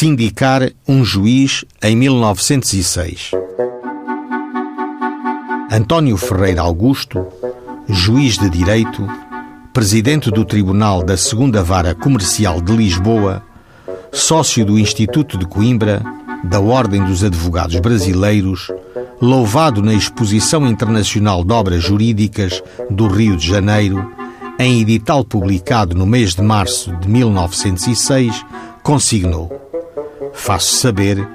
Sindicar um juiz em 1906. António Ferreira Augusto, juiz de direito, presidente do Tribunal da Segunda Vara Comercial de Lisboa, sócio do Instituto de Coimbra, da Ordem dos Advogados Brasileiros, louvado na Exposição Internacional de Obras Jurídicas do Rio de Janeiro, em edital publicado no mês de março de 1906, consignou: Faço saber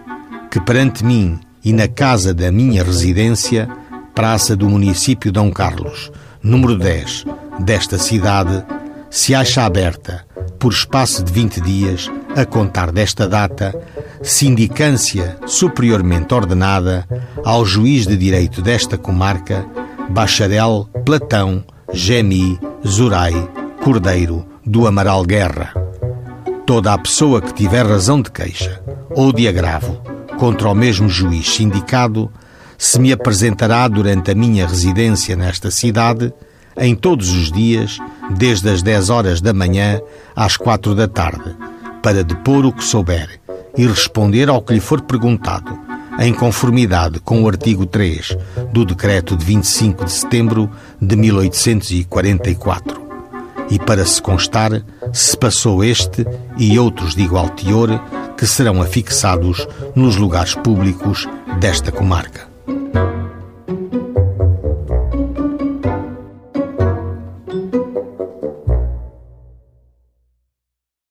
que perante mim e na casa da minha residência, Praça do Município Dom Carlos, número 10, desta cidade, se acha aberta, por espaço de 20 dias, a contar desta data, sindicância superiormente ordenada ao juiz de direito desta comarca, bacharel Platão Gemi Zurai Cordeiro do Amaral Guerra. Toda a pessoa que tiver razão de queixa ou de agravo contra o mesmo juiz sindicado se me apresentará durante a minha residência nesta cidade, em todos os dias, desde as 10 horas da manhã às 4 da tarde, para depor o que souber e responder ao que lhe for perguntado, em conformidade com o artigo 3 do Decreto de 25 de setembro de 1844. E para se constar, se passou este e outros de igual teor que serão afixados nos lugares públicos desta comarca.